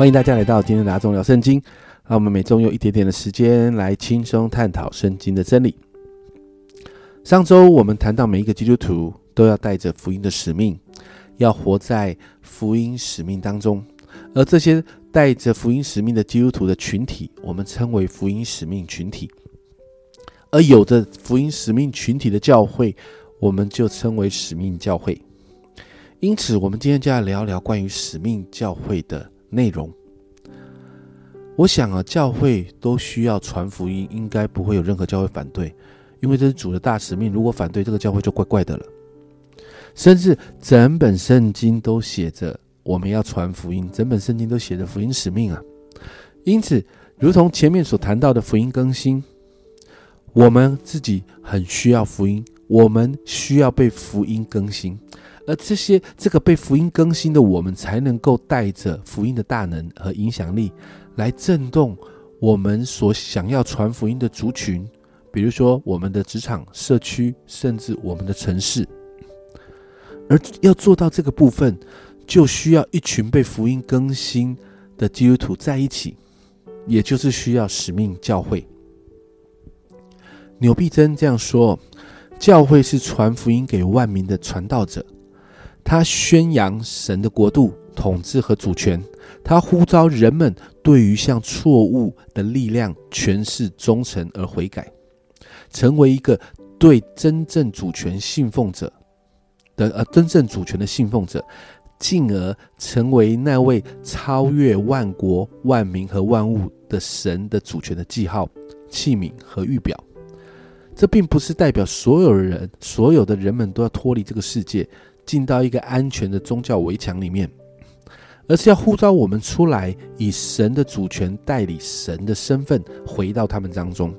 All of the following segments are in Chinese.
欢迎大家来到今天的阿忠聊圣经。让我们每周用一点点的时间来轻松探讨圣经的真理。上周我们谈到，每一个基督徒都要带着福音的使命，要活在福音使命当中。而这些带着福音使命的基督徒的群体，我们称为福音使命群体。而有着福音使命群体的教会，我们就称为使命教会。因此，我们今天就要聊聊关于使命教会的内容。我想啊，教会都需要传福音，应该不会有任何教会反对，因为这是主的大使命。如果反对，这个教会就怪怪的了。甚至整本圣经都写着我们要传福音，整本圣经都写着福音使命啊。因此，如同前面所谈到的福音更新。我们自己很需要福音，我们需要被福音更新，而这些这个被福音更新的我们，才能够带着福音的大能和影响力，来震动我们所想要传福音的族群，比如说我们的职场、社区，甚至我们的城市。而要做到这个部分，就需要一群被福音更新的基督徒在一起，也就是需要使命教会。纽必珍这样说：“教会是传福音给万民的传道者，他宣扬神的国度、统治和主权。他呼召人们对于向错误的力量诠释忠诚而悔改，成为一个对真正主权信奉者的呃真正主权的信奉者，进而成为那位超越万国、万民和万物的神的主权的记号、器皿和预表。”这并不是代表所有人、所有的人们都要脱离这个世界，进到一个安全的宗教围墙里面，而是要呼召我们出来，以神的主权代理神的身份，回到他们当中。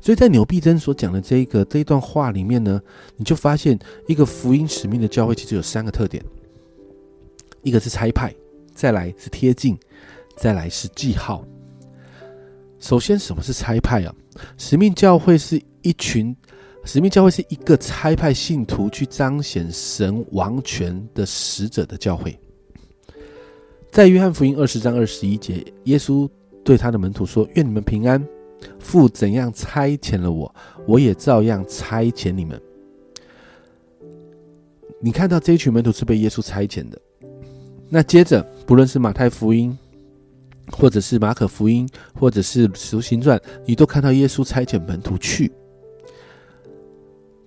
所以在纽必真所讲的这一个这一段话里面呢，你就发现一个福音使命的教会其实有三个特点：一个是差派，再来是贴近，再来是记号。首先，什么是差派啊？使命教会是一群，使命教会是一个差派信徒去彰显神王权的使者的教会。在约翰福音二十章二十一节，耶稣对他的门徒说：“愿你们平安。父怎样差遣了我，我也照样差遣你们。”你看到这一群门徒是被耶稣差遣的。那接着，不论是马太福音。或者是马可福音，或者是使徒行传，你都看到耶稣差遣门徒去，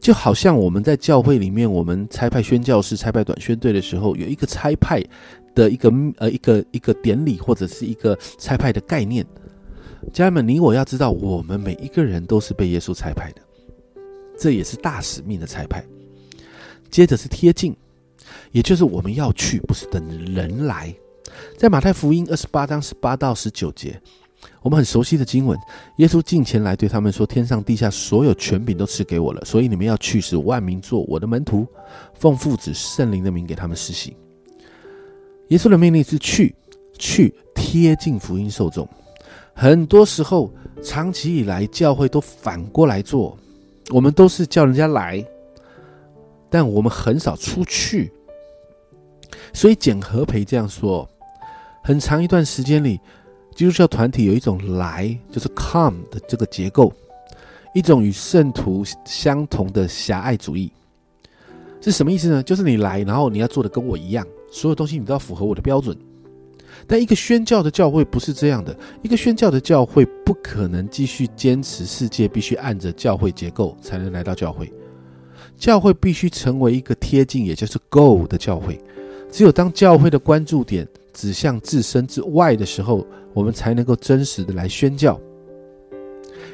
就好像我们在教会里面，我们差派宣教士、差派短宣队的时候，有一个差派的一个呃一个一个典礼，或者是一个差派的概念。家人们，你我要知道，我们每一个人都是被耶稣差派的，这也是大使命的差派。接着是贴近，也就是我们要去，不是等人来。在马太福音二十八章十八到十九节，我们很熟悉的经文，耶稣近前来对他们说：“天上地下所有权柄都赐给我了，所以你们要去，使万民做我的门徒，奉父子圣灵的名给他们施洗。”耶稣的命令是去，去贴近福音受众。很多时候，长期以来教会都反过来做，我们都是叫人家来，但我们很少出去。所以简和培这样说。很长一段时间里，基督教团体有一种来就是 come 的这个结构，一种与圣徒相同的狭隘主义，是什么意思呢？就是你来，然后你要做的跟我一样，所有东西你都要符合我的标准。但一个宣教的教会不是这样的，一个宣教的教会不可能继续坚持世界必须按着教会结构才能来到教会，教会必须成为一个贴近，也就是 go 的教会。只有当教会的关注点。指向自身之外的时候，我们才能够真实的来宣教。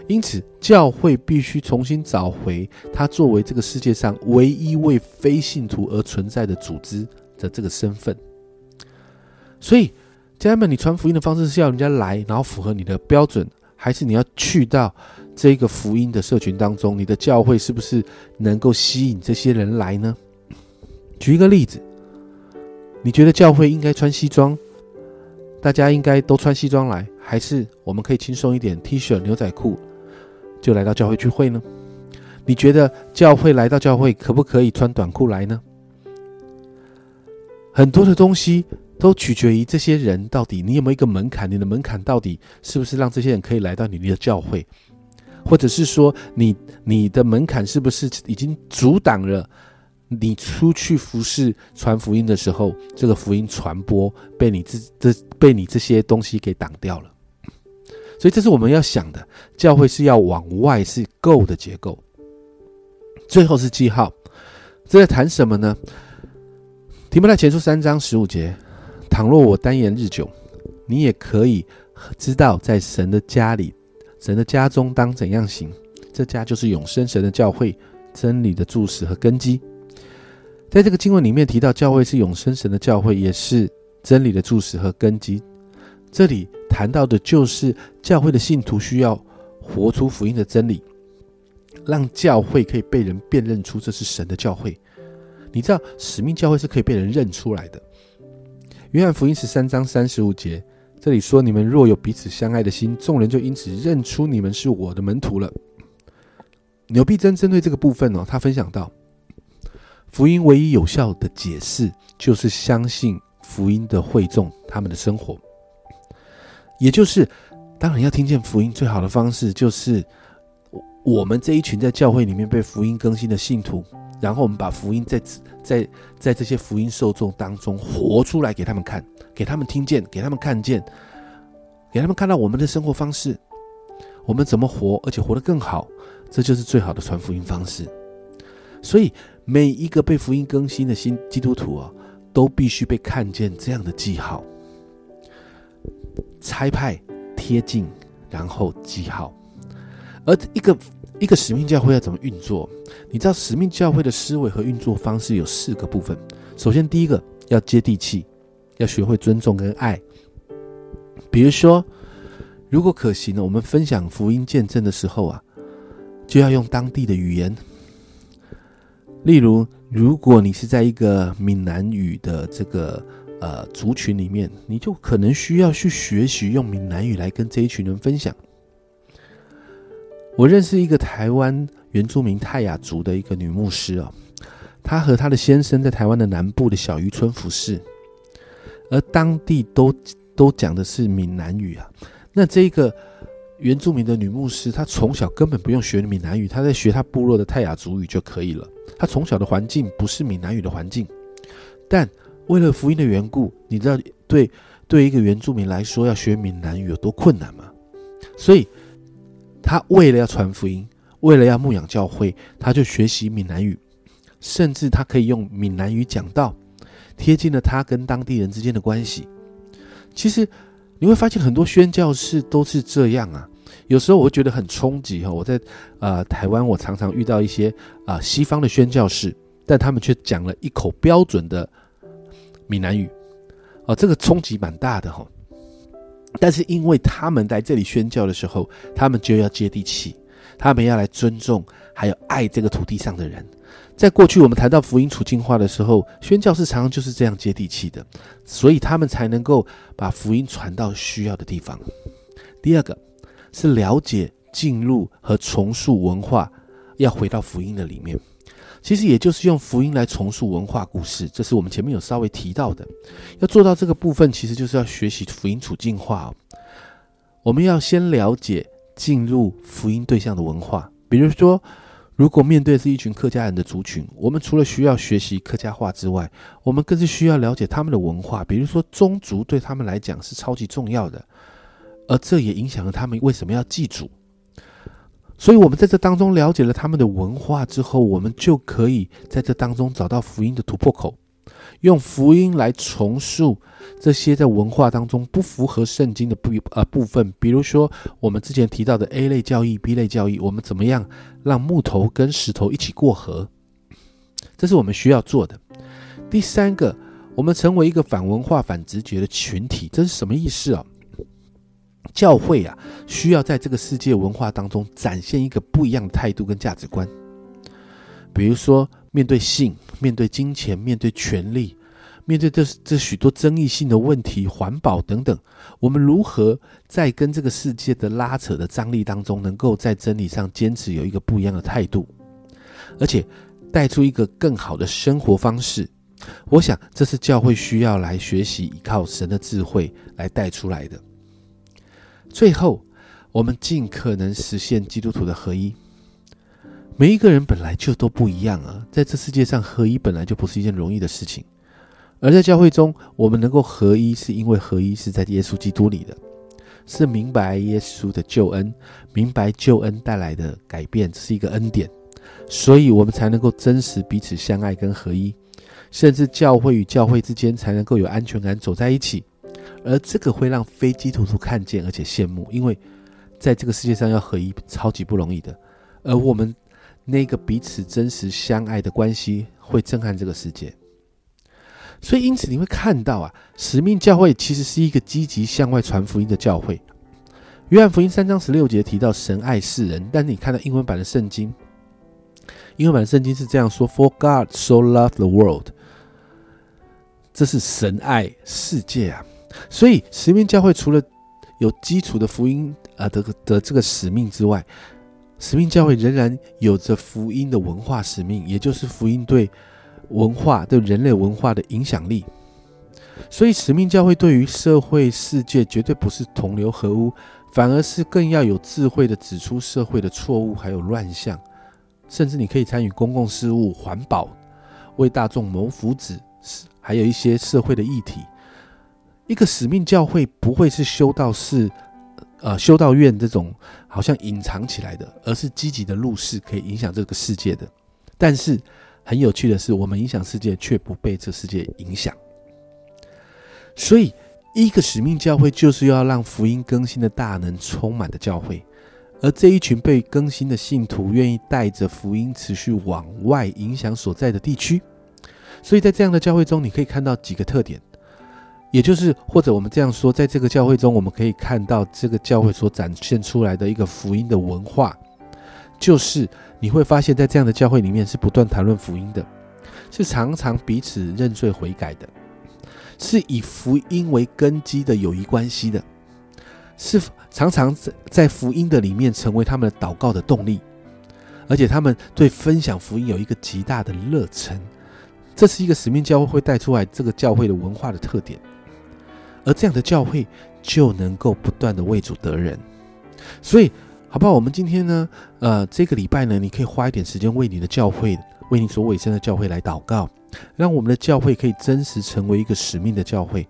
因此，教会必须重新找回它作为这个世界上唯一为非信徒而存在的组织的这个身份。所以，家人们，你传福音的方式是要人家来，然后符合你的标准，还是你要去到这个福音的社群当中？你的教会是不是能够吸引这些人来呢？举一个例子。你觉得教会应该穿西装，大家应该都穿西装来，还是我们可以轻松一点，T 恤、牛仔裤就来到教会聚会呢？你觉得教会来到教会可不可以穿短裤来呢？很多的东西都取决于这些人到底你有没有一个门槛，你的门槛到底是不是让这些人可以来到你的教会，或者是说你你的门槛是不是已经阻挡了你出去服侍传福音的时候，这个福音传播被你这这被你这些东西给挡掉了。所以这是我们要想的，教会是要往外是够的结构。最后是记号，这在谈什么呢？提摩太前书三章十五节：倘若我单言日久，你也可以知道，在神的家里，神的家中当怎样行。这家就是永生神的教会，真理的注释和根基。在这个经文里面提到，教会是永生神的教会，也是真理的注释和根基。这里谈到的就是教会的信徒需要活出福音的真理，让教会可以被人辨认出这是神的教会。你知道使命教会是可以被人认出来的。约翰福音十三章三十五节，这里说：“你们若有彼此相爱的心，众人就因此认出你们是我的门徒了。”牛必真针对这个部分哦，他分享到，福音唯一有效的解释就是相信福音的会众他们的生活。也就是，当然要听见福音最好的方式，就是我们这一群在教会里面被福音更新的信徒，然后我们把福音在在在这些福音受众当中活出来给他们看，给他们听见，给他们看见，给他们看到我们的生活方式，我们怎么活，而且活得更好，这就是最好的传福音方式。所以每一个被福音更新的新基督徒啊，都必须被看见这样的记号。拆派贴近，然后记号。而一个一个使命教会要怎么运作？你知道使命教会的思维和运作方式有四个部分。首先，第一个要接地气，要学会尊重跟爱。比如说，如果可行呢，我们分享福音见证的时候啊，就要用当地的语言。例如，如果你是在一个闽南语的这个。呃，族群里面，你就可能需要去学习用闽南语来跟这一群人分享。我认识一个台湾原住民泰雅族的一个女牧师哦，她和她的先生在台湾的南部的小渔村服侍，而当地都都讲的是闽南语啊。那这个原住民的女牧师，她从小根本不用学闽南语，她在学她部落的泰雅族语就可以了。他从小的环境不是闽南语的环境，但。为了福音的缘故，你知道对对一个原住民来说要学闽南语有多困难吗？所以，他为了要传福音，为了要牧养教会，他就学习闽南语，甚至他可以用闽南语讲道，贴近了他跟当地人之间的关系。其实你会发现很多宣教士都是这样啊。有时候我会觉得很冲击哈。我在呃台湾，我常常遇到一些啊西方的宣教士，但他们却讲了一口标准的。闽南语，哦，这个冲击蛮大的哈。但是因为他们来这里宣教的时候，他们就要接地气，他们要来尊重还有爱这个土地上的人。在过去我们谈到福音处境化的时候，宣教士常常就是这样接地气的，所以他们才能够把福音传到需要的地方。第二个是了解进入和重塑文化，要回到福音的里面。其实也就是用福音来重塑文化故事，这是我们前面有稍微提到的。要做到这个部分，其实就是要学习福音处境化。我们要先了解进入福音对象的文化，比如说，如果面对是一群客家人的族群，我们除了需要学习客家话之外，我们更是需要了解他们的文化。比如说，宗族对他们来讲是超级重要的，而这也影响了他们为什么要祭祖。所以，我们在这当中了解了他们的文化之后，我们就可以在这当中找到福音的突破口，用福音来重塑这些在文化当中不符合圣经的部呃部分。比如说，我们之前提到的 A 类教义、B 类教义，我们怎么样让木头跟石头一起过河？这是我们需要做的。第三个，我们成为一个反文化、反直觉的群体，这是什么意思啊？教会啊，需要在这个世界文化当中展现一个不一样的态度跟价值观。比如说，面对性、面对金钱、面对权力、面对这这许多争议性的问题、环保等等，我们如何在跟这个世界的拉扯的张力当中，能够在真理上坚持有一个不一样的态度，而且带出一个更好的生活方式，我想这是教会需要来学习，依靠神的智慧来带出来的。最后，我们尽可能实现基督徒的合一。每一个人本来就都不一样啊，在这世界上合一本来就不是一件容易的事情。而在教会中，我们能够合一，是因为合一是在耶稣基督里的，是明白耶稣的救恩，明白救恩带来的改变是一个恩典，所以我们才能够真实彼此相爱跟合一，甚至教会与教会之间才能够有安全感走在一起。而这个会让飞机图图看见而且羡慕，因为在这个世界上要合一超级不容易的，而我们那个彼此真实相爱的关系会震撼这个世界。所以，因此你会看到啊，使命教会其实是一个积极向外传福音的教会。约翰福音三章十六节提到神爱世人，但你看到英文版的圣经，英文版的圣经是这样说：For God so loved the world，这是神爱世界啊。所以，使命教会除了有基础的福音啊的的这个使命之外，使命教会仍然有着福音的文化使命，也就是福音对。文化对人类文化的影响力，所以使命教会对于社会世界绝对不是同流合污，反而是更要有智慧的指出社会的错误还有乱象，甚至你可以参与公共事务、环保，为大众谋福祉，还有一些社会的议题。一个使命教会不会是修道士、呃修道院这种好像隐藏起来的，而是积极的入世，可以影响这个世界的。但是。很有趣的是，我们影响世界，却不被这世界影响。所以，一个使命教会就是要让福音更新的大能充满的教会，而这一群被更新的信徒，愿意带着福音持续往外影响所在的地区。所以在这样的教会中，你可以看到几个特点，也就是或者我们这样说，在这个教会中，我们可以看到这个教会所展现出来的一个福音的文化，就是。你会发现在这样的教会里面是不断谈论福音的，是常常彼此认罪悔改的，是以福音为根基的友谊关系的，是常常在在福音的里面成为他们祷告的动力，而且他们对分享福音有一个极大的热忱，这是一个使命教会会带出来这个教会的文化的特点，而这样的教会就能够不断的为主得人，所以。好不好？我们今天呢，呃，这个礼拜呢，你可以花一点时间为你的教会，为你所委身的教会来祷告，让我们的教会可以真实成为一个使命的教会，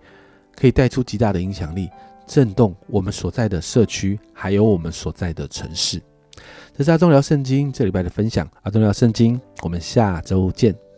可以带出极大的影响力，震动我们所在的社区，还有我们所在的城市。这是阿忠聊圣经这礼拜的分享，阿忠聊圣经，我们下周见。